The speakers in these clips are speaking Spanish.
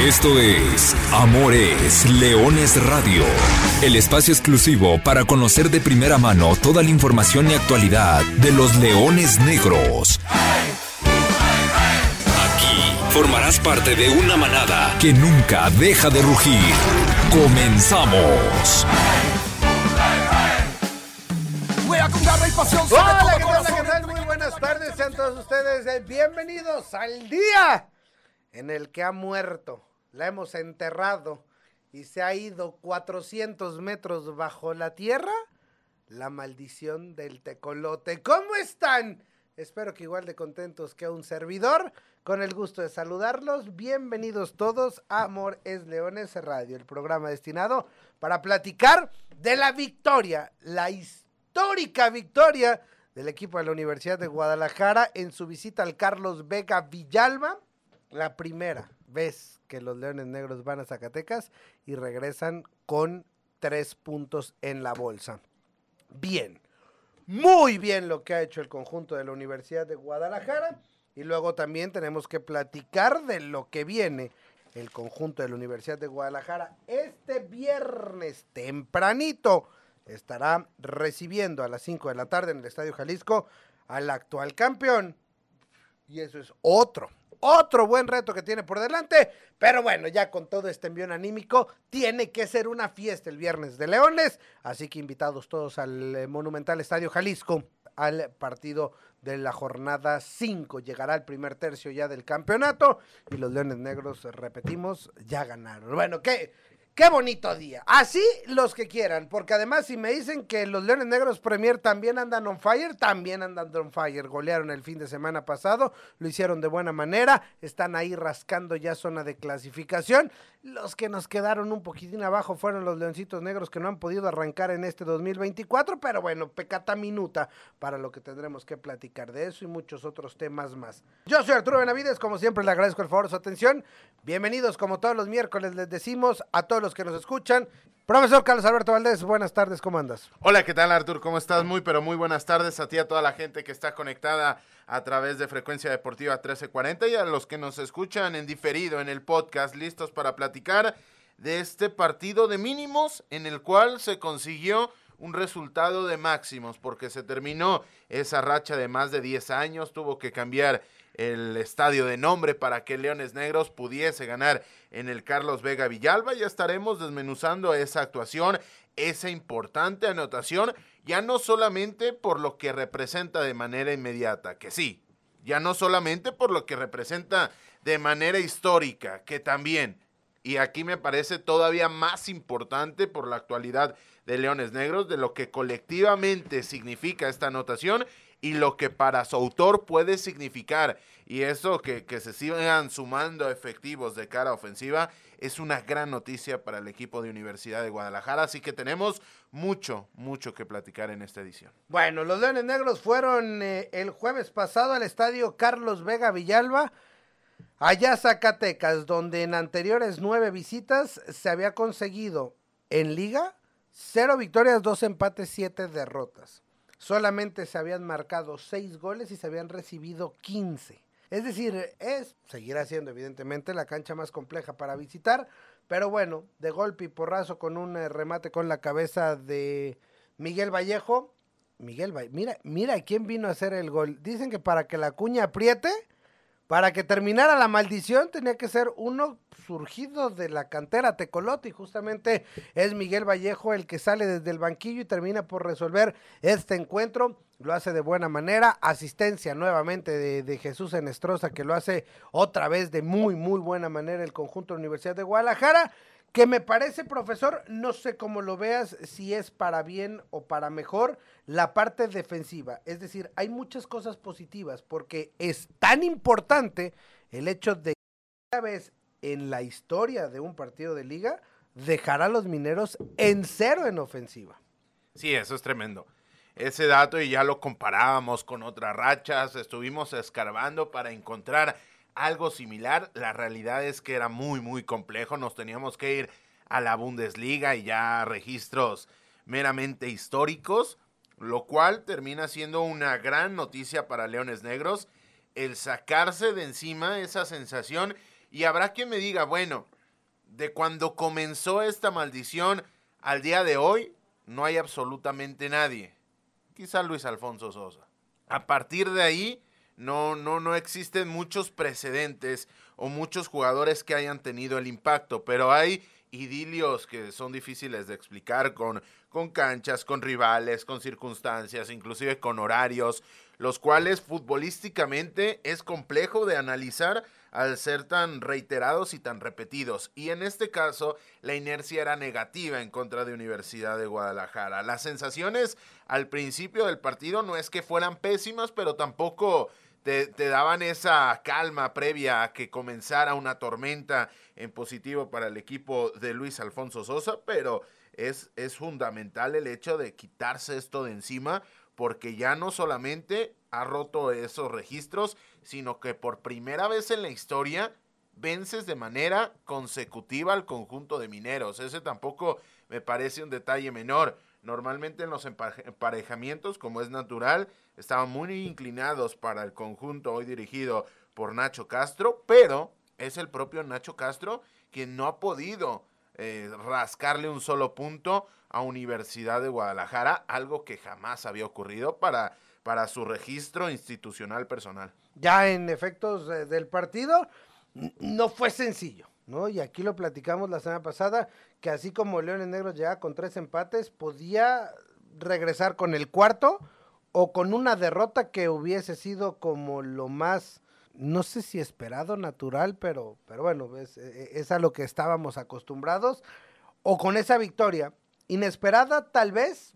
Esto es Amores Leones Radio, el espacio exclusivo para conocer de primera mano toda la información y actualidad de los leones negros. Aquí formarás parte de una manada que nunca deja de rugir. Comenzamos. Hola, ¿qué tal, qué tal? Muy buenas tardes, sean todos ustedes eh, bienvenidos al día en el que ha muerto, la hemos enterrado y se ha ido 400 metros bajo la tierra, la maldición del tecolote. ¿Cómo están? Espero que igual de contentos que un servidor, con el gusto de saludarlos. Bienvenidos todos a Amor es Leones Radio, el programa destinado para platicar de la victoria, la histórica victoria del equipo de la Universidad de Guadalajara en su visita al Carlos Vega Villalba la primera vez que los Leones Negros van a Zacatecas y regresan con tres puntos en la bolsa. Bien, muy bien lo que ha hecho el conjunto de la Universidad de Guadalajara y luego también tenemos que platicar de lo que viene el conjunto de la Universidad de Guadalajara este viernes tempranito. Estará recibiendo a las 5 de la tarde en el Estadio Jalisco al actual campeón. Y eso es otro otro buen reto que tiene por delante. Pero bueno, ya con todo este envío anímico, tiene que ser una fiesta el viernes de Leones. Así que invitados todos al eh, Monumental Estadio Jalisco al partido de la jornada 5. Llegará el primer tercio ya del campeonato y los Leones Negros, repetimos, ya ganaron. Bueno, ¿qué? Qué bonito día. Así los que quieran, porque además si me dicen que los Leones Negros Premier también andan on fire, también andan on fire. Golearon el fin de semana pasado, lo hicieron de buena manera, están ahí rascando ya zona de clasificación. Los que nos quedaron un poquitín abajo fueron los Leoncitos Negros que no han podido arrancar en este 2024, pero bueno, pecata minuta para lo que tendremos que platicar de eso y muchos otros temas más. Yo soy Arturo Benavides, como siempre le agradezco el favor de su atención. Bienvenidos como todos los miércoles les decimos a todos los que nos escuchan. Profesor Carlos Alberto Valdés, buenas tardes, ¿cómo andas? Hola, ¿qué tal Artur? ¿Cómo estás? Muy, pero muy buenas tardes a ti, a toda la gente que está conectada a través de Frecuencia Deportiva 1340 y a los que nos escuchan en diferido en el podcast, listos para platicar de este partido de mínimos en el cual se consiguió un resultado de máximos porque se terminó esa racha de más de 10 años, tuvo que cambiar el estadio de nombre para que Leones Negros pudiese ganar en el Carlos Vega Villalba. Ya estaremos desmenuzando esa actuación, esa importante anotación, ya no solamente por lo que representa de manera inmediata, que sí, ya no solamente por lo que representa de manera histórica, que también, y aquí me parece todavía más importante por la actualidad de Leones Negros, de lo que colectivamente significa esta anotación y lo que para su autor puede significar. Y eso que, que se sigan sumando efectivos de cara ofensiva es una gran noticia para el equipo de Universidad de Guadalajara. Así que tenemos mucho, mucho que platicar en esta edición. Bueno, los Leones Negros fueron eh, el jueves pasado al estadio Carlos Vega Villalba. Allá Zacatecas, donde en anteriores nueve visitas se había conseguido en liga cero victorias, dos empates, siete derrotas solamente se habían marcado seis goles y se habían recibido 15. Es decir, es, seguirá siendo evidentemente la cancha más compleja para visitar, pero bueno, de golpe y porrazo con un eh, remate con la cabeza de Miguel Vallejo. Miguel Vallejo, mira, mira quién vino a hacer el gol. Dicen que para que la cuña apriete, para que terminara la maldición tenía que ser uno surgido de la cantera Tecolote y justamente es Miguel Vallejo el que sale desde el banquillo y termina por resolver este encuentro. Lo hace de buena manera. Asistencia nuevamente de, de Jesús Enestrosa que lo hace otra vez de muy, muy buena manera el conjunto de la Universidad de Guadalajara que me parece, profesor, no sé cómo lo veas, si es para bien o para mejor, la parte defensiva. Es decir, hay muchas cosas positivas porque es tan importante el hecho de que una vez en la historia de un partido de liga dejar a los mineros en cero en ofensiva. Sí, eso es tremendo. Ese dato y ya lo comparábamos con otras rachas, estuvimos escarbando para encontrar algo similar. La realidad es que era muy, muy complejo. Nos teníamos que ir a la Bundesliga y ya registros meramente históricos, lo cual termina siendo una gran noticia para Leones Negros, el sacarse de encima esa sensación Y habrá quien me diga, bueno, de cuando comenzó esta maldición al día de hoy, no hay absolutamente nadie. Quizá Luis Alfonso Sosa. A partir de ahí, no, no, no existen muchos precedentes o muchos jugadores que hayan tenido el impacto, pero hay idilios que son difíciles de explicar con, con canchas, con rivales, con circunstancias, inclusive con horarios, los cuales futbolísticamente es complejo de analizar al ser tan reiterados y tan repetidos. Y en este caso, la inercia era negativa en contra de Universidad de Guadalajara. Las sensaciones al principio del partido no es que fueran pésimas, pero tampoco te, daban esa calma previa a que comenzara una tormenta en positivo para el equipo de Luis Alfonso Sosa, pero es, es fundamental el hecho de quitarse esto de encima porque ya no solamente ha roto esos registros, sino que por primera vez en la historia vences de manera consecutiva al conjunto de mineros. Ese tampoco me parece un detalle menor. Normalmente en los emparejamientos, como es natural, estaban muy inclinados para el conjunto hoy dirigido por Nacho Castro, pero es el propio Nacho Castro quien no ha podido eh, rascarle un solo punto a Universidad de Guadalajara, algo que jamás había ocurrido para, para su registro institucional personal. Ya en efectos del partido, no fue sencillo. ¿No? Y aquí lo platicamos la semana pasada, que así como Leones Negros llega con tres empates, podía regresar con el cuarto o con una derrota que hubiese sido como lo más, no sé si esperado, natural, pero, pero bueno, es, es a lo que estábamos acostumbrados, o con esa victoria inesperada tal vez,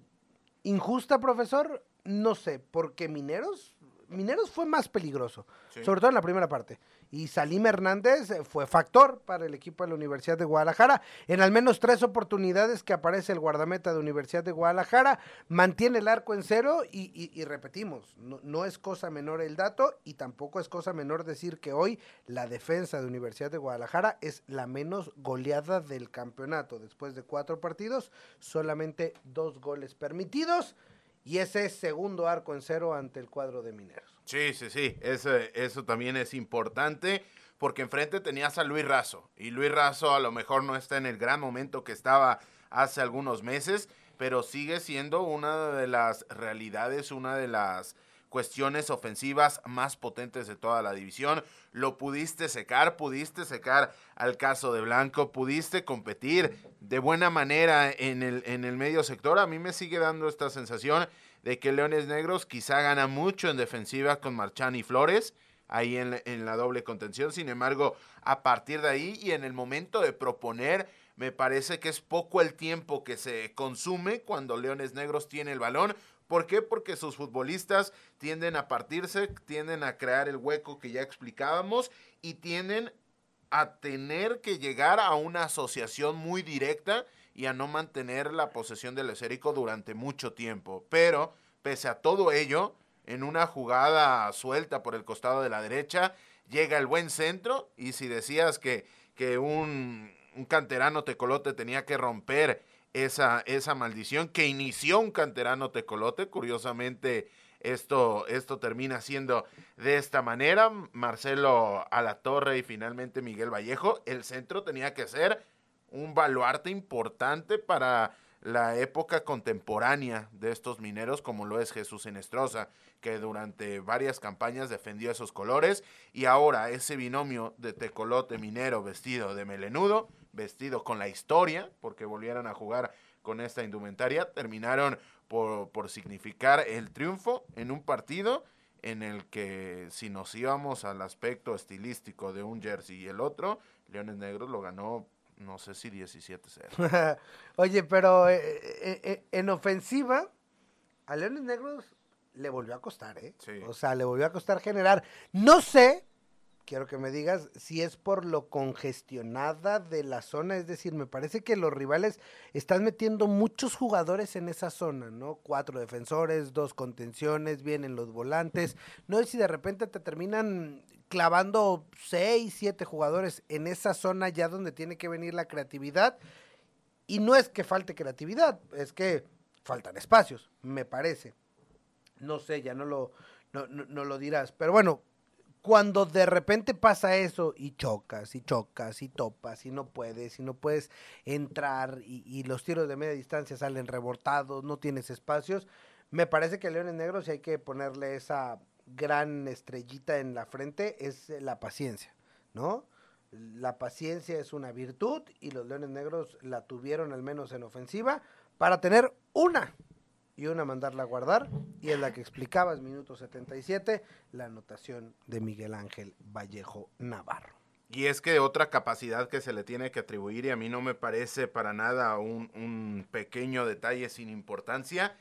injusta profesor, no sé, porque Mineros, Mineros fue más peligroso, sobre todo en la primera parte y Salim Hernández eh, fue factor para el equipo de la Universidad de Guadalajara. En al menos tres oportunidades que aparece el guardameta de Universidad de Guadalajara, mantiene el arco en cero y, repetimos, no, es cosa menor el dato y tampoco es cosa menor decir que hoy la defensa de Universidad de Guadalajara es la menos goleada del campeonato. Después de cuatro partidos, solamente dos goles permitidos y ese segundo arco en cero ante el cuadro de Mineros. Sí, sí, sí, eso, eso también es importante porque enfrente tenías a Luis Razo y Luis Razo a lo mejor no está en el gran momento que estaba hace algunos meses, pero sigue siendo una de las realidades, una de las cuestiones ofensivas más potentes de toda la división. Lo pudiste secar, pudiste secar al caso de Blanco, pudiste competir de buena manera en el, en el medio sector. A mí me sigue dando esta sensación de que Leones Negros quizá gana mucho en defensiva con Marchán y Flores, ahí en, en la doble contención. Sin embargo, a partir de ahí y en el momento de proponer, me parece que es poco el tiempo que se consume cuando Leones Negros tiene el balón. ¿Por qué? Porque sus futbolistas tienden a partirse, tienden a crear el hueco que ya explicábamos y tienden a tener que llegar a una asociación muy directa y a no mantener la posesión del esérico durante mucho tiempo. Pero, pese a todo ello, en una jugada suelta por el costado de la derecha, llega el buen centro y si decías que, que un, un canterano tecolote tenía que romper esa, esa maldición que inició un canterano tecolote, curiosamente esto, esto termina siendo de esta manera, Marcelo a la torre y finalmente Miguel Vallejo, el centro tenía que ser un baluarte importante para la época contemporánea de estos mineros, como lo es Jesús Enestrosa, que durante varias campañas defendió esos colores, y ahora ese binomio de tecolote minero vestido de melenudo, vestido con la historia, porque volvieron a jugar con esta indumentaria, terminaron por, por significar el triunfo en un partido en el que si nos íbamos al aspecto estilístico de un jersey y el otro, Leones Negros lo ganó no sé si 17-0. Oye, pero eh, eh, eh, en ofensiva, a Leones Negros le volvió a costar, ¿eh? O sea, le volvió a costar generar. No sé, quiero que me digas, si es por lo congestionada de la zona. Es decir, me parece que los rivales están metiendo muchos jugadores en esa zona, ¿no? Cuatro defensores, dos contenciones, vienen los volantes. No sé si de repente te terminan clavando seis, siete jugadores en esa zona ya donde tiene que venir la creatividad. Y no es que falte creatividad, es que faltan espacios, me parece. No sé, ya no lo, no, lo dirás. Pero bueno, cuando de repente pasa eso y chocas y chocas y topas y no puedes y no puedes entrar y, los tiros de media distancia salen rebortados, no tienes espacios, me parece que Leones Negros, si hay que ponerle esa gran estrellita en la frente, es la paciencia, ¿no? La paciencia es una virtud y los Leones Negros la tuvieron al menos en ofensiva para tener una y una mandarla a guardar, y es la que explicabas, minuto 77, la anotación de Miguel Ángel Vallejo Navarro. Y es que otra capacidad que se le tiene que atribuir, y a mí no me parece para nada un, un pequeño detalle sin importancia,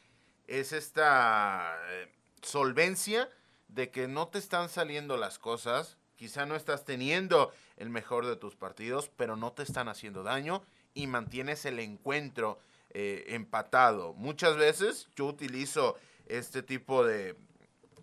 es esta eh, solvencia de que no te están saliendo las cosas, quizá no estás teniendo el mejor de tus partidos, pero no te están haciendo daño y mantienes el encuentro eh, empatado. Muchas veces yo utilizo este tipo de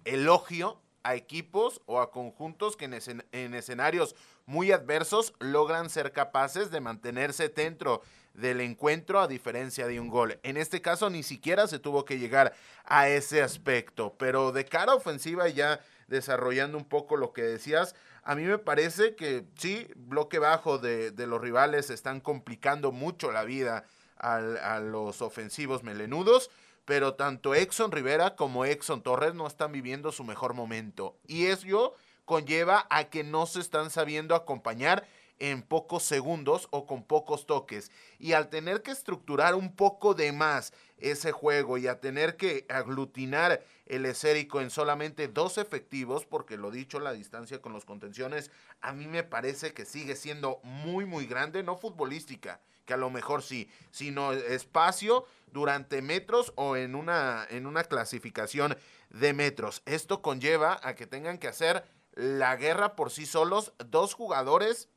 elogio a equipos o a conjuntos que en, escenarios muy adversos logran ser capaces de mantenerse dentro del encuentro a diferencia de un gol. En este caso ni siquiera se tuvo que llegar a ese aspecto, pero de cara ofensiva ya desarrollando un poco lo que decías, a mí me parece que sí, bloque bajo de, de los rivales están complicando mucho la vida a los ofensivos melenudos, pero tanto Exxon Rivera como Exxon Torres no están viviendo su mejor momento. Y eso conlleva a que no se están sabiendo acompañar en pocos segundos o con pocos toques. Y al tener que estructurar un poco de más ese juego y a tener que aglutinar el esérico en solamente dos efectivos, porque lo dicho, la distancia con los contenciones, a mí me parece que sigue siendo muy, muy grande, no futbolística, que a lo mejor sí, sino espacio durante metros o en una, en una clasificación de metros. Esto conlleva a que tengan que hacer la guerra por sí solos dos jugadores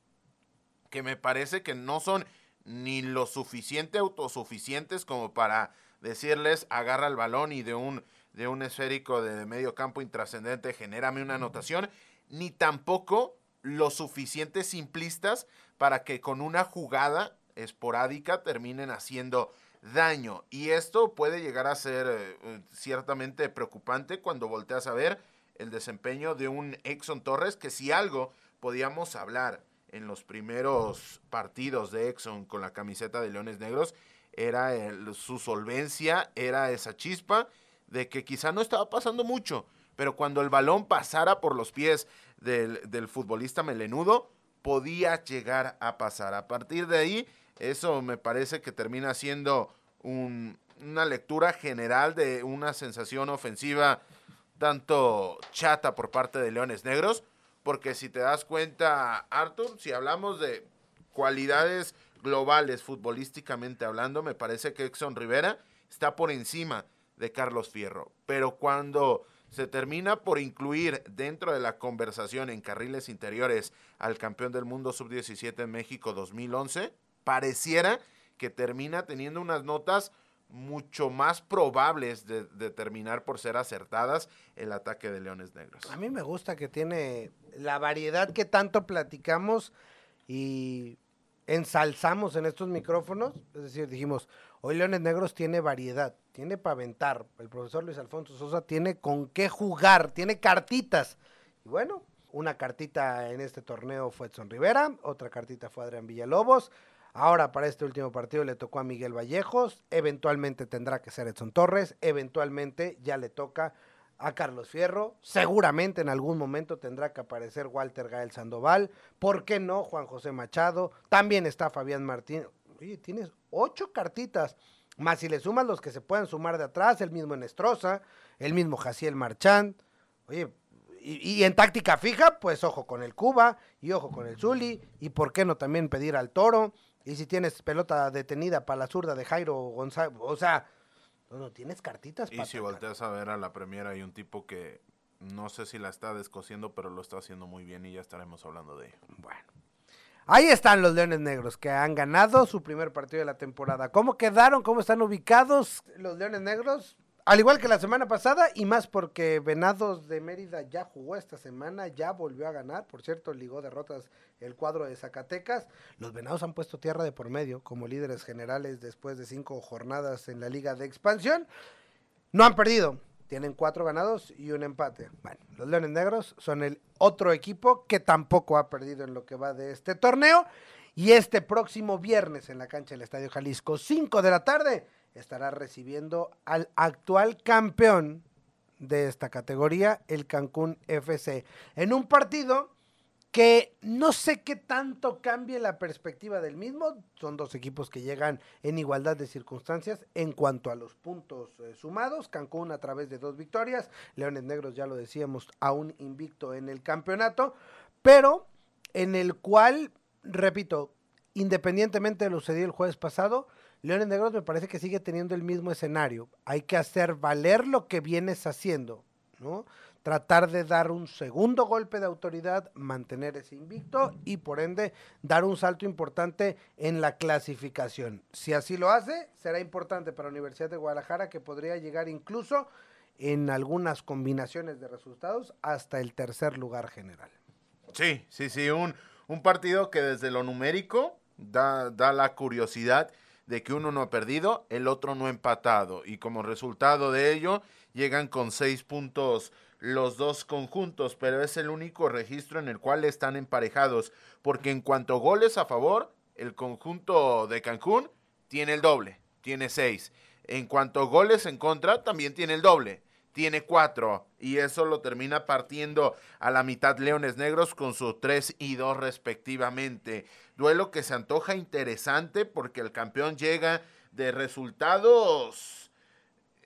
que me parece que no son ni lo suficiente autosuficientes como para decirles agarra el balón y de un, de un esférico de medio campo intrascendente genérame una anotación, ni tampoco lo suficiente simplistas para que con una jugada esporádica terminen haciendo daño. Y esto puede llegar a ser eh, ciertamente preocupante cuando volteas a ver el desempeño de un Exxon Torres, que si algo podíamos hablar en los primeros partidos de Exxon con la camiseta de Leones Negros era su solvencia, era esa chispa de que quizá no estaba pasando mucho, pero cuando el balón pasara por los pies del, futbolista melenudo, podía llegar a pasar. A partir de ahí, eso me parece que termina siendo una lectura general de una sensación ofensiva tanto chata por parte de Leones Negros, porque si te das cuenta, Arthur, si hablamos de cualidades globales futbolísticamente hablando, me parece que Exxon Rivera está por encima de Carlos Fierro. Pero cuando se termina por incluir dentro de la conversación en carriles interiores al campeón del mundo sub-17 en México 2011, pareciera que termina teniendo unas notas mucho más probables de, terminar por ser acertadas el ataque de Leones Negros. A mí me gusta que tiene la variedad que tanto platicamos y ensalzamos en estos micrófonos. Es decir, dijimos, hoy Leones Negros tiene variedad, tiene para aventar. El profesor Luis Alfonso Sosa tiene con qué jugar, tiene cartitas. Y bueno, una cartita en este torneo fue Edson Rivera, otra cartita fue Adrián Villalobos. Ahora para este último partido le tocó a Miguel Vallejos, eventualmente tendrá que ser Edson Torres, eventualmente ya le toca a Carlos Fierro, seguramente en algún momento tendrá que aparecer Walter Gael Sandoval, ¿por qué no Juan José Machado? También está Fabián Martín. Oye, tienes ocho cartitas, más si le sumas los que se puedan sumar de atrás, el mismo Enestrosa, el mismo Jaciel Marchand. Oye, y, y, en táctica fija, pues ojo con el Cuba y ojo con el Zuli, y por qué no también pedir al Toro, y si tienes pelota detenida para la zurda de Jairo González, o sea, no, tienes cartitas. Y si volteas a ver a la Premier hay un tipo que no sé si la está descosiendo, pero lo está haciendo muy bien y ya estaremos hablando de ello. Bueno. Ahí están los Leones Negros que han ganado su primer partido de la temporada. ¿Cómo quedaron? ¿Cómo están ubicados los Leones Negros? Al igual que la semana pasada, y más porque Venados de Mérida ya jugó esta semana, ya volvió a ganar. Por cierto, ligó derrotas el cuadro de Zacatecas. Los Venados han puesto tierra de por medio como líderes generales después de cinco jornadas en la Liga de Expansión. No han perdido. tienen cuatro ganados y un empate. Bueno, los Leones Negros son el otro equipo que tampoco ha perdido en lo que va de este torneo. Y este próximo viernes en la cancha del Estadio Jalisco, 5 de la tarde, estará recibiendo al actual campeón de esta categoría, el Cancún FC, en un partido que no sé qué tanto cambie la perspectiva del mismo. Son dos equipos que llegan en igualdad de circunstancias en cuanto a los puntos eh, sumados. Cancún a través de dos victorias, Leones Negros ya lo decíamos, aún invicto en el campeonato, pero en el cual, repito, independientemente de lo sucedido el jueves pasado, Leones Negros me parece que sigue teniendo el mismo escenario. Hay que hacer valer lo que vienes haciendo, ¿no? tratar de dar un segundo golpe de autoridad, mantener ese invicto y por ende dar un salto importante en la clasificación. Si así lo hace, será importante para la Universidad de Guadalajara que podría llegar incluso en algunas combinaciones de resultados hasta el tercer lugar general. Sí, sí, sí, un, un partido que desde lo numérico da, da la curiosidad de que uno no ha perdido, el otro no ha empatado y como resultado de ello llegan con seis puntos los dos conjuntos, pero es el único registro en el cual están emparejados, porque en cuanto a goles a favor, el conjunto de Cancún tiene el doble, tiene seis. En cuanto a goles en contra, también tiene el doble, tiene cuatro. Y eso lo termina partiendo a la mitad Leones Negros con sus tres y dos respectivamente. Duelo que se antoja interesante porque el campeón llega de resultados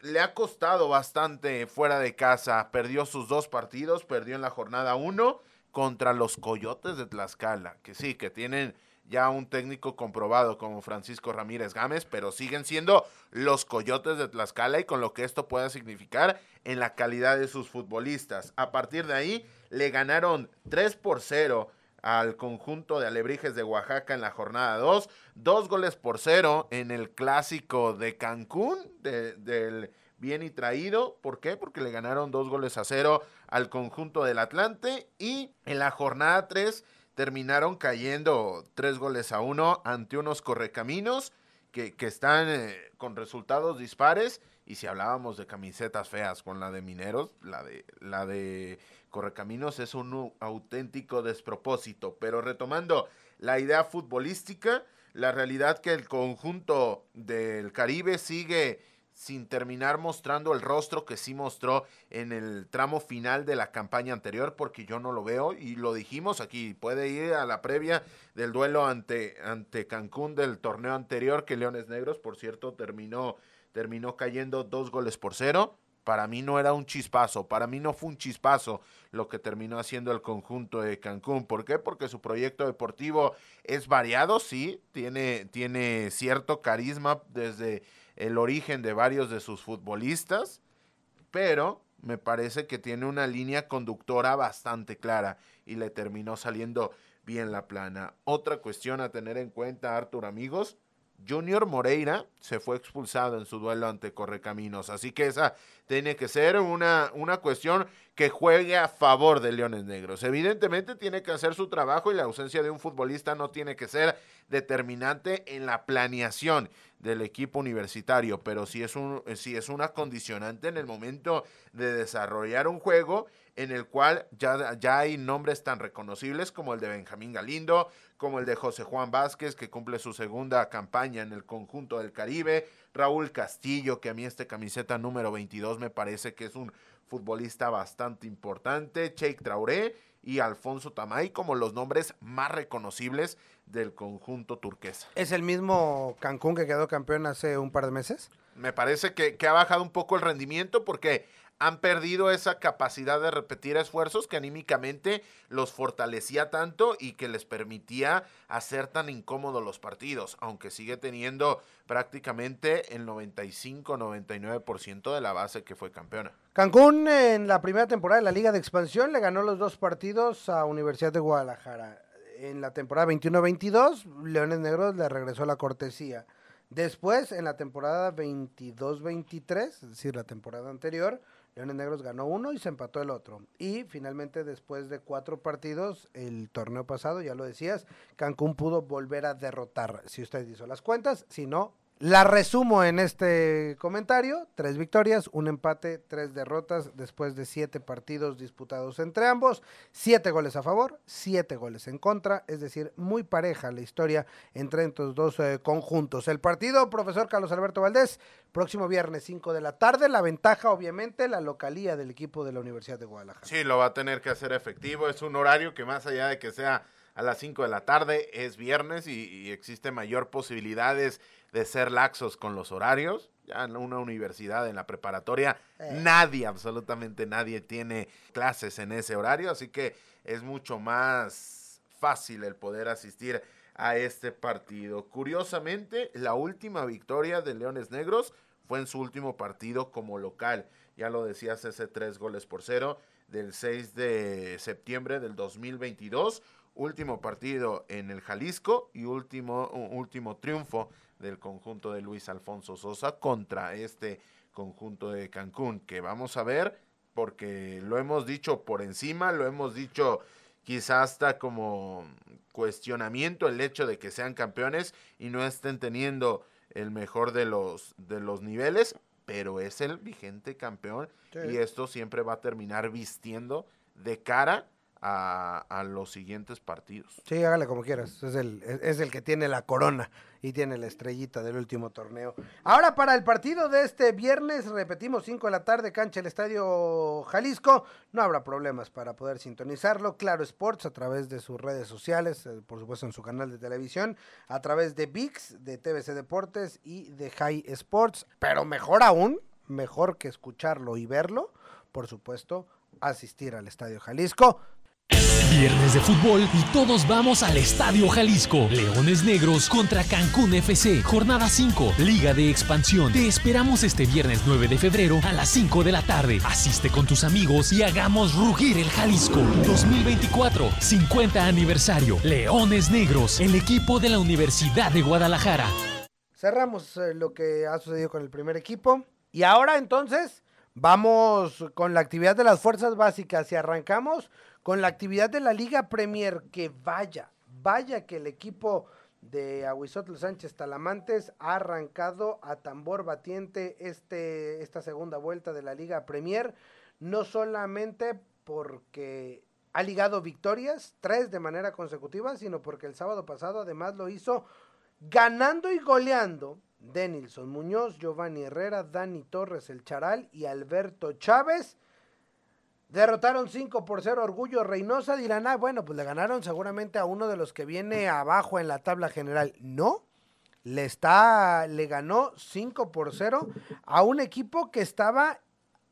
le ha costado bastante fuera de casa. Perdió sus dos partidos, perdió en la jornada 1 contra los Coyotes de Tlaxcala, que sí, que tienen ya un técnico comprobado como Francisco Ramírez Gámez, pero siguen siendo los Coyotes de Tlaxcala y con lo que esto pueda significar en la calidad de sus futbolistas. A partir de ahí le ganaron 3 por 0 al conjunto de Alebrijes de Oaxaca en la jornada 2. Dos goles por cero en el clásico de Cancún, del bien y traído. ¿Por qué? Porque le ganaron dos goles a cero al conjunto del Atlante. Y en la jornada 3 terminaron cayendo tres goles a uno ante unos correcaminos que, que están eh, con resultados dispares. Y si hablábamos de camisetas feas con la de Mineros, la de, la de Correcaminos es un auténtico despropósito. Pero retomando la idea futbolística, la realidad que el conjunto del Caribe sigue sin terminar mostrando el rostro que sí mostró en el tramo final de la campaña anterior, porque yo no lo veo y lo dijimos aquí, puede ir a la previa del duelo ante, ante Cancún del torneo anterior, que Leones Negros, por cierto, terminó, terminó cayendo dos goles por cero para mí no era un chispazo, para mí no fue un chispazo lo que terminó haciendo el conjunto de Cancún. ¿Por qué? Porque su proyecto deportivo es variado, sí, tiene, tiene cierto carisma desde el origen de varios de sus futbolistas, pero me parece que tiene una línea conductora bastante clara y le terminó saliendo bien la plana. Otra cuestión a tener en cuenta, Artur, amigos, Junior Moreira se fue expulsado en su duelo ante Correcaminos. Así que esa tiene que ser una, una cuestión que juegue a favor de Leones Negros. Evidentemente tiene que hacer su trabajo y la ausencia de un futbolista no tiene que ser determinante en la planeación del equipo universitario, pero sí es, un, sí es una condicionante en el momento de desarrollar un juego en el cual ya, ya hay nombres tan reconocibles como el de Benjamín Galindo, como el de José Juan Vázquez, que cumple su segunda campaña en el conjunto del Caribe, Raúl Castillo, que a mí este camiseta número 22 me parece que es un futbolista bastante importante, Cheik Traoré y Alfonso Tamay como los nombres más reconocibles del conjunto turquesa. ¿Es el mismo Cancún que quedó campeón hace un par de meses? Me parece que, que ha bajado un poco el rendimiento porque han perdido esa capacidad de repetir esfuerzos que anímicamente los fortalecía tanto y que les permitía hacer tan incómodos los partidos, aunque sigue teniendo prácticamente el 95-99% de la base que fue campeona. Cancún en la primera temporada de la Liga de Expansión le ganó los dos partidos a Universidad de Guadalajara. En la temporada 21-22, Leones Negros le regresó la cortesía. Después, en la temporada 22-23, es decir, la temporada anterior, Leones Negros ganó uno y se empató el otro. Y finalmente, después de cuatro partidos, el torneo pasado, ya lo decías, Cancún pudo volver a derrotar. Si usted hizo las cuentas, si no, La resumo en este comentario, tres victorias, un empate, tres derrotas después de siete partidos disputados entre ambos, siete goles a favor, siete goles en contra, es decir, muy pareja la historia entre estos dos eh, conjuntos. El partido, profesor Carlos Alberto Valdés, próximo viernes 5 de la tarde, la ventaja obviamente la localía del equipo de la Universidad de Guadalajara. Sí, lo va a tener que hacer efectivo, es un horario que más allá de que sea a las 5 de la tarde, es viernes y, y existe mayor posibilidades de ser laxos con los horarios. Ya en una universidad, en la preparatoria, Eh. nadie, absolutamente nadie tiene clases en ese horario, así que es mucho más fácil el poder asistir a este partido. Curiosamente, la última victoria de Leones Negros fue en su último partido como local. Ya lo decías, ese tres goles por cero del 6 de septiembre del 2022. Último partido en el Jalisco y último, último triunfo del conjunto de Luis Alfonso Sosa contra este conjunto de Cancún, que vamos a ver porque lo hemos dicho por encima, lo hemos dicho quizá hasta como cuestionamiento el hecho de que sean campeones y no estén teniendo el mejor de los de los niveles, pero es el vigente campeón Sí. y esto siempre va a terminar vistiendo de cara a, los siguientes partidos. Sí, hágale como quieras. Es el, es, es el que tiene la corona y tiene la estrellita del último torneo. Ahora para el partido de este viernes, repetimos 5 de la tarde, cancha el Estadio Jalisco. No habrá problemas para poder sintonizarlo. Claro Sports a través de sus redes sociales, eh, por supuesto en su canal de televisión, a través de VIX, de TVC Deportes y de High Sports. Pero mejor aún, mejor que escucharlo y verlo, por supuesto, asistir al Estadio Jalisco. Viernes de fútbol y todos vamos al Estadio Jalisco. Leones Negros contra Cancún FC. Jornada 5, Liga de Expansión. Te esperamos este viernes 9 de febrero a las 5 de la tarde. Asiste con tus amigos y hagamos rugir el Jalisco. 2024, 50 aniversario. Leones Negros, el equipo de la Universidad de Guadalajara. Cerramos eh, lo que ha sucedido con el primer equipo. Y ahora entonces vamos con la actividad de las fuerzas básicas y arrancamos con la actividad de la Liga Premier. Que vaya, vaya que el equipo de Aguizotl Sánchez Talamantes ha arrancado a tambor batiente este, esta segunda vuelta de la Liga Premier. No solamente porque ha ligado victorias, tres de manera consecutiva, sino porque el sábado pasado además lo hizo ganando y goleando Denilson Muñoz, Giovanni Herrera, Dani Torres El Charal y Alberto Chávez. Derrotaron 5 por 0 Orgullo Reynosa. Dirán, ah, bueno, pues le ganaron seguramente a uno de los que viene abajo en la tabla general. No, le, está, le ganó 5 por 0 a un equipo que estaba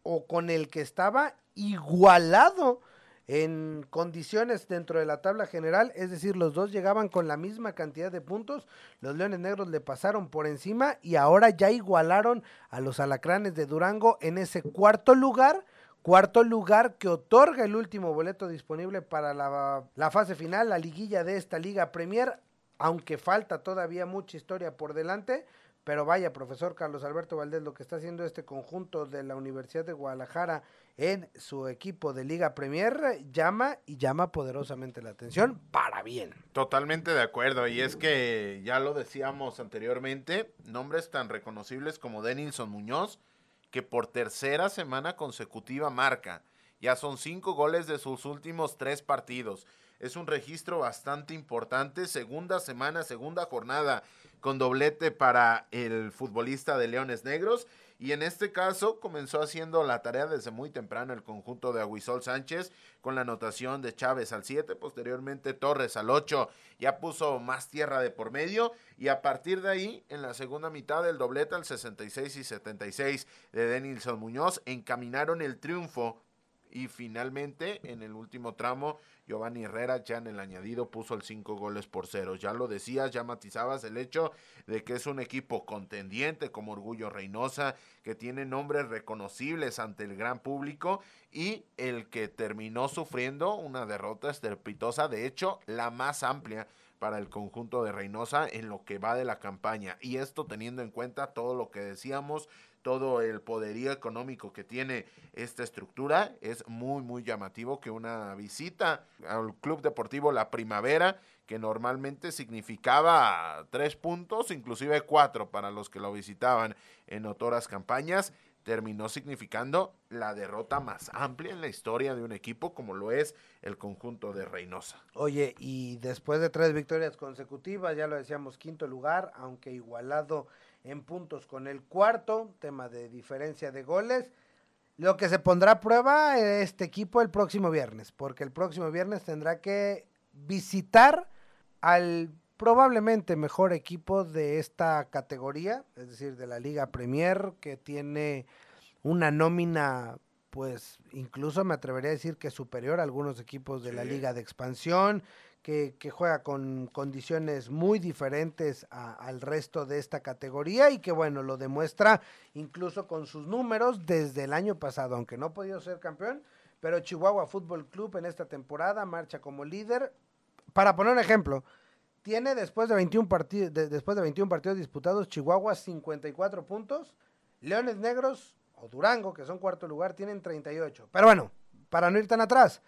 o con el que estaba igualado en condiciones dentro de la tabla general, es decir, los dos llegaban con la misma cantidad de puntos, los Leones Negros le pasaron por encima y ahora ya igualaron a los Alacranes de Durango en ese cuarto lugar, cuarto lugar que otorga el último boleto disponible para la, fase final, la liguilla de esta Liga Premier, aunque falta todavía mucha historia por delante, pero vaya, profesor Carlos Alberto Valdés, lo que está haciendo este conjunto de la Universidad de Guadalajara en su equipo de Liga Premier llama y llama poderosamente la atención para bien. Totalmente de acuerdo, y es que ya lo decíamos anteriormente, nombres tan reconocibles como Denilson Muñoz, que por tercera semana consecutiva marca. Ya son cinco goles de sus últimos tres partidos. Es un registro bastante importante. Segunda semana, segunda jornada con doblete para el futbolista de Leones Negros. Y en este caso comenzó haciendo la tarea desde muy temprano el conjunto de Aguisol Sánchez con la anotación de Chávez al 7, posteriormente Torres al 8, ya puso más tierra de por medio y a partir de ahí en la segunda mitad del doblete al 66 y 76 de Denilson Muñoz encaminaron el triunfo y finalmente en el último tramo Giovanni Herrera ya en el añadido puso el 5 goles por cero. Ya lo decías, ya matizabas el hecho de que es un equipo contendiente como Orgullo Reynosa, que tiene nombres reconocibles ante el gran público y el que terminó sufriendo una derrota estrepitosa, de hecho la más amplia para el conjunto de Reynosa en lo que va de la campaña. Y esto teniendo en cuenta todo lo que decíamos, todo el poderío económico que tiene esta estructura, es muy, muy llamativo que una visita al Club Deportivo La Primavera, que normalmente significaba tres puntos, inclusive cuatro para los que lo visitaban en otras campañas, terminó significando la derrota más amplia en la historia de un equipo como lo es el conjunto de Reynosa. Oye, y después de tres victorias consecutivas, ya lo decíamos, quinto lugar, aunque igualado en puntos con el cuarto, tema de diferencia de goles. Lo que se pondrá a prueba este equipo el próximo viernes, porque el próximo viernes tendrá que visitar al probablemente mejor equipo de esta categoría, es decir, de la Liga Premier, que tiene una nómina, pues incluso me atrevería a decir que superior a algunos equipos de la Liga de Expansión, que, juega con condiciones muy diferentes al resto de esta categoría y que bueno, lo demuestra incluso con sus números desde el año pasado, aunque no ha podido ser campeón, pero Chihuahua Fútbol Club en esta temporada marcha como líder. Para poner un ejemplo, tiene después de 21 partidos, después de 21 partidos disputados, Chihuahua 54 puntos, Leones Negros o Durango, que son cuarto lugar, tienen 38. Pero bueno, para no ir tan atrás,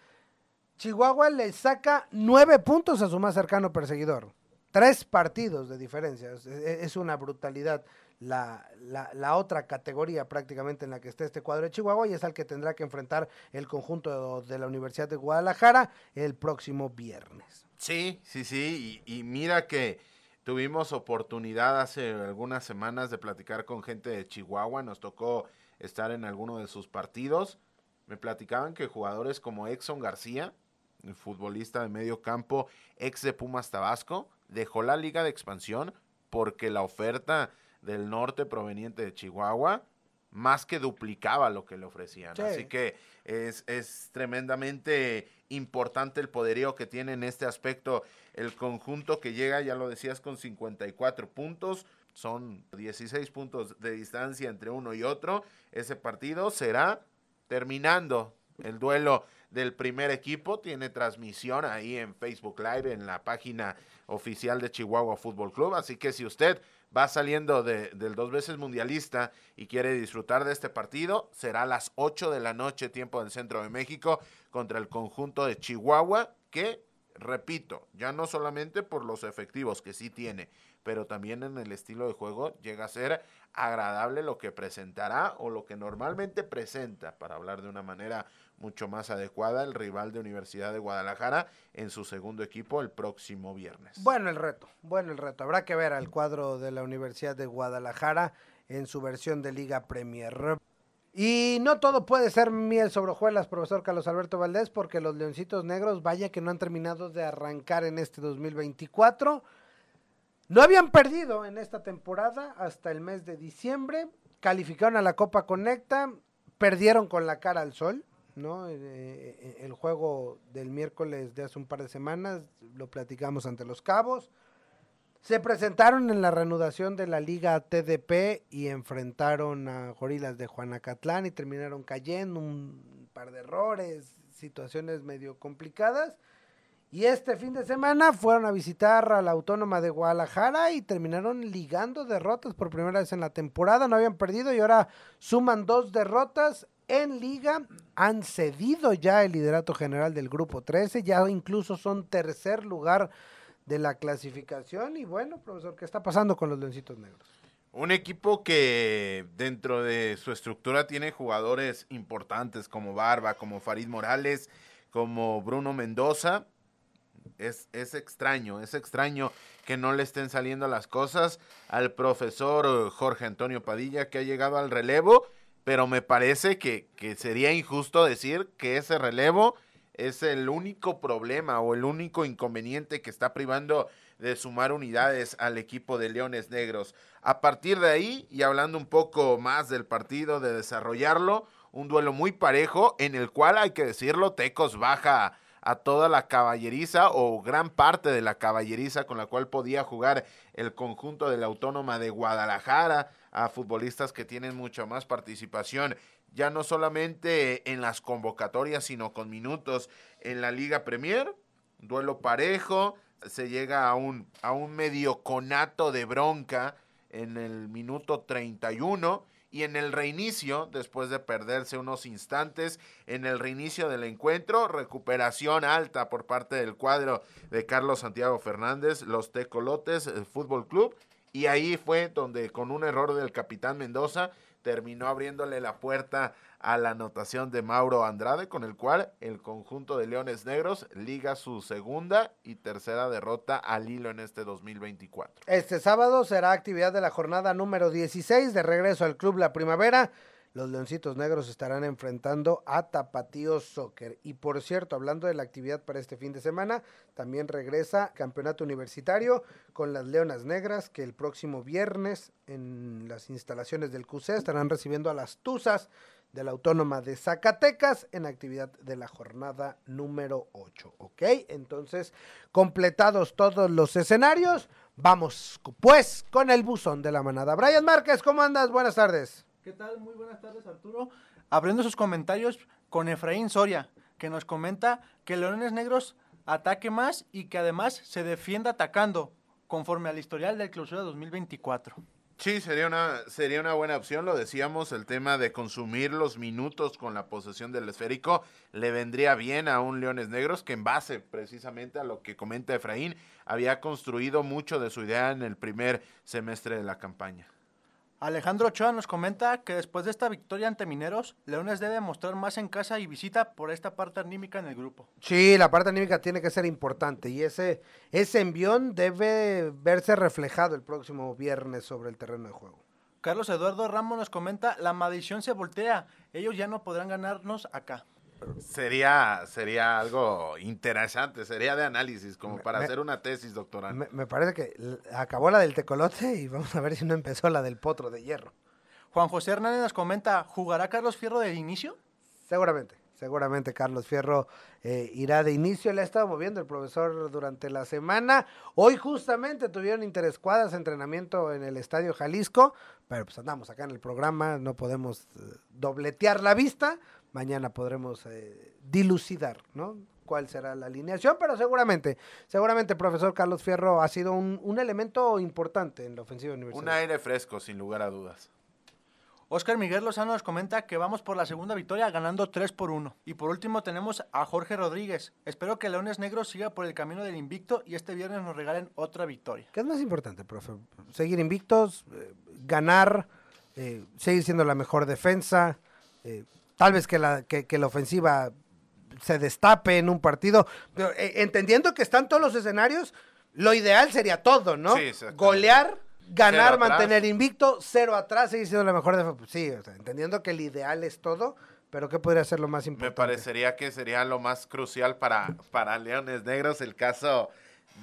Chihuahua le saca 9 puntos a su más cercano perseguidor. Tres partidos de diferencia. Es, una brutalidad la, la, otra categoría prácticamente en la que está este cuadro de Chihuahua y es al que tendrá que enfrentar el conjunto de la Universidad de Guadalajara el próximo viernes. Sí, sí, sí, y, mira que tuvimos oportunidad hace algunas semanas de platicar con gente de Chihuahua, nos tocó estar en alguno de sus partidos, me platicaban que jugadores como Exxon García, futbolista de medio campo, ex de Pumas Tabasco, dejó la liga de expansión porque la oferta del norte proveniente de Chihuahua más que duplicaba lo que le ofrecían. Así que es, es, tremendamente importante el poderío que tiene en este aspecto el conjunto que llega, ya lo decías, con 54 puntos. Son 16 puntos de distancia entre uno y otro. Ese partido será terminando el duelo del primer equipo. Tiene transmisión ahí en Facebook Live, en la página oficial de Chihuahua Fútbol Club. Así que si usted va saliendo del dos veces mundialista y quiere disfrutar de este partido, será a las 8 de la noche, tiempo del centro de México, contra el conjunto de Chihuahua, que, repito, ya no solamente por los efectivos que sí tiene, pero también en el estilo de juego llega a ser agradable lo que presentará o lo que normalmente presenta, para hablar de una manera mucho más adecuada, el rival de Universidad de Guadalajara en su segundo equipo el próximo viernes. Bueno el reto, bueno el reto. Habrá que ver al cuadro de la Universidad de Guadalajara en su versión de Liga Premier. Y no todo puede ser miel sobre hojuelas, profesor Carlos Alberto Valdés, porque los Leoncitos Negros, vaya que no han terminado de arrancar en este 2024. No habían perdido en esta temporada hasta el mes de diciembre. Calificaron a la Copa Conecta, perdieron con la cara al sol, ¿no? Eh, eh, el juego del miércoles de hace un par de semanas lo platicamos ante los Cabos. Se presentaron en la reanudación de la Liga TDP y enfrentaron a Gorilas de Juanacatlán y terminaron cayendo un par de errores, situaciones medio complicadas. Y este fin de semana fueron a visitar a la Autónoma de Guadalajara y terminaron ligando derrotas por primera vez en la temporada. No habían perdido y ahora suman dos derrotas en liga. Han cedido ya el liderato general del grupo 13. Ya incluso son tercer lugar de la clasificación. Y bueno, profesor, ¿qué está pasando con los Leoncitos Negros? Un equipo que dentro de su estructura tiene jugadores importantes como Barba, como Farid Morales, como Bruno Mendoza es, es, extraño, es extraño que no le estén saliendo las cosas al profesor Jorge Antonio Padilla que ha llegado al relevo, pero me parece que, que sería injusto decir que ese relevo es el único problema o el único inconveniente que está privando de sumar unidades al equipo de Leones Negros. A partir de ahí, y hablando un poco más del partido, de desarrollarlo, un duelo muy parejo en el cual hay que decirlo, Tecos baja a toda la caballeriza o gran parte de la caballeriza con la cual podía jugar el conjunto de la Autónoma de Guadalajara, a futbolistas que tienen mucha más participación, ya no solamente en las convocatorias, sino con minutos en la Liga Premier, duelo parejo, se llega a un, a un medio conato de bronca en el minuto 31 y en el reinicio, después de perderse unos instantes, en el reinicio del encuentro, recuperación alta por parte del cuadro de Carlos Santiago Fernández, los Tecolotes el Fútbol Club, y ahí fue donde con un error del capitán Mendoza terminó abriéndole la puerta a la anotación de Mauro Andrade, con el cual el conjunto de Leones Negros liga su segunda y tercera derrota al hilo en este 2024. Este sábado será actividad de la jornada número 16 de regreso al Club La Primavera. Los Leoncitos Negros estarán enfrentando a Tapatío Soccer. Y por cierto, hablando de la actividad para este fin de semana, también regresa Campeonato Universitario con las Leonas Negras, que el próximo viernes en las instalaciones del QC estarán recibiendo a las Tuzas de la Autónoma de Zacatecas en actividad de la jornada número 8. ¿Ok? Entonces, completados todos los escenarios, vamos pues con el buzón de la manada. Brian Márquez, ¿cómo andas? Buenas tardes. ¿Qué tal? Muy buenas tardes, Arturo. Abriendo sus comentarios con Efraín Soria, que nos comenta que Leones Negros ataque más y que además se defienda atacando, conforme al historial del clausura 2024. Sí, sería una, sería una buena opción, lo decíamos, el tema de consumir los minutos con la posesión del esférico le vendría bien a un Leones Negros que en base precisamente a lo que comenta Efraín, había construido mucho de su idea en el primer semestre de la campaña. Alejandro Ochoa nos comenta que después de esta victoria ante Mineros, Leones debe mostrar más en casa y visita por esta parte anímica en el grupo. Sí, la parte anímica tiene que ser importante y ese, ese envión debe verse reflejado el próximo viernes sobre el terreno de juego. Carlos Eduardo Ramos nos comenta, la maldición se voltea, ellos ya no podrán ganarnos acá. Sería, sería algo interesante, sería de análisis, como para hacer una tesis doctoral. Me, me, parece que acabó la del tecolote y vamos a ver si no empezó la del potro de hierro. Juan José Hernández nos comenta, ¿jugará Carlos Fierro de inicio? Seguramente, seguramente Carlos Fierro eh, irá de inicio. Le ha estado moviendo el profesor durante la semana. Hoy justamente tuvieron interescuadas entrenamiento en el Estadio Jalisco, pero pues andamos acá en el programa, no podemos eh, dobletear la vista mañana podremos eh, dilucidar, ¿no? cuál será la alineación, pero seguramente, seguramente profesor Carlos Fierro ha sido un, un elemento importante en la ofensiva universitaria. Un aire fresco, sin lugar a dudas. Oscar Miguel Lozano nos comenta que vamos por la segunda victoria ganando 3 por 1. Y por último tenemos a Jorge Rodríguez. Espero que Leones Negros siga por el camino del invicto y este viernes nos regalen otra victoria. ¿Qué es más importante, profe? Seguir invictos, eh, ganar, eh, seguir siendo la mejor defensa, eh, tal vez que la, que, que la ofensiva se destape en un partido. Pero, eh, entendiendo que están todos los escenarios, lo ideal sería todo, ¿no? Sí. Golear, ganar, mantener invicto, cero atrás, seguir siendo la mejor defensa. Sí, o sea, entendiendo que el ideal es todo, pero ¿qué podría ser lo más Me importante? parecería que sería lo más crucial para, para Leones Negros el caso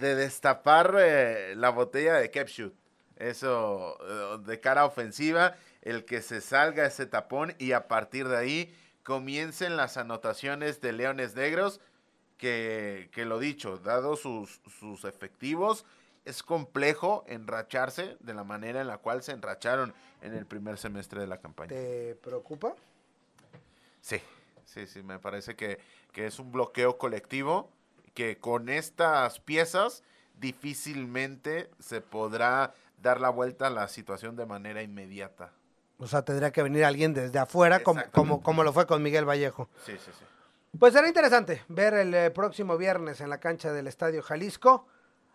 de destapar eh, la botella de Kepchut. Eso eh, de cara ofensiva, el que se salga ese tapón y a partir de ahí comiencen las anotaciones de Leones Negros, que, que lo dicho, dado sus, sus efectivos, es complejo enracharse de la manera en la cual se enracharon en el primer semestre de la campaña. ¿Te preocupa? Sí, sí, sí, me parece que, que es un bloqueo colectivo que con estas piezas difícilmente se podrá dar la vuelta a la situación de manera inmediata. O sea, tendría que venir alguien desde afuera, como, como, como lo fue con Miguel Vallejo. Sí, sí, sí. Pues será interesante ver el eh, próximo viernes en la cancha del Estadio Jalisco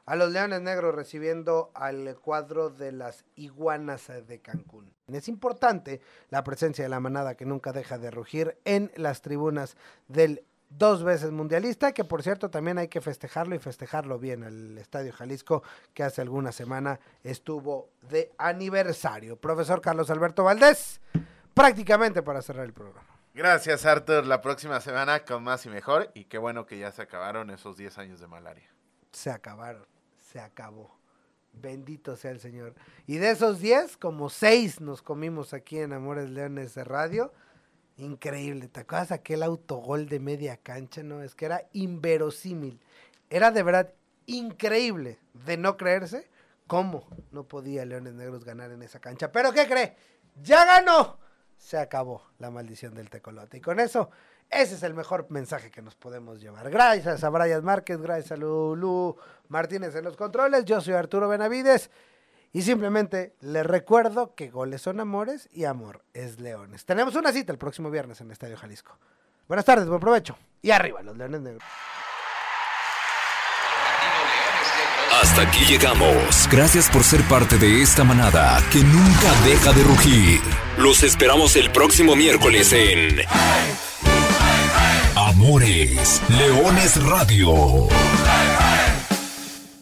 a los Leones Negros recibiendo al cuadro de las Iguanas de Cancún. Es importante la presencia de la manada que nunca deja de rugir en las tribunas del dos veces mundialista, que por cierto también hay que festejarlo y festejarlo bien al Estadio Jalisco, que hace alguna semana estuvo de aniversario. Profesor Carlos Alberto Valdés, prácticamente para cerrar el programa. Gracias, Arthur. La próxima semana con más y mejor. Y qué bueno que ya se acabaron esos 10 años de malaria. se acabaron, se acabó. Bendito sea el Señor. Y de esos 10, como 6 nos comimos aquí en Amores Leones de Radio. Increíble. ¿Te acuerdas aquel autogol de media cancha? No, es que era inverosímil. Era de verdad increíble de no creerse cómo no podía Leones Negros ganar en esa cancha. Pero ¿qué cree? ¡Ya ganó! Se acabó la maldición del tecolote. Y con eso, ese es el mejor mensaje que nos podemos llevar. Gracias a Brian Márquez, gracias a Lulu Martínez en los controles. Yo soy Arturo Benavides. Y simplemente les recuerdo que goles son amores y amor es leones. Tenemos una cita el próximo viernes en el Estadio Jalisco. Buenas tardes, buen provecho. Y arriba los leones negros. Hasta aquí llegamos. Gracias por ser parte de esta manada que nunca deja de rugir. Los esperamos el próximo miércoles en Amores Leones Radio.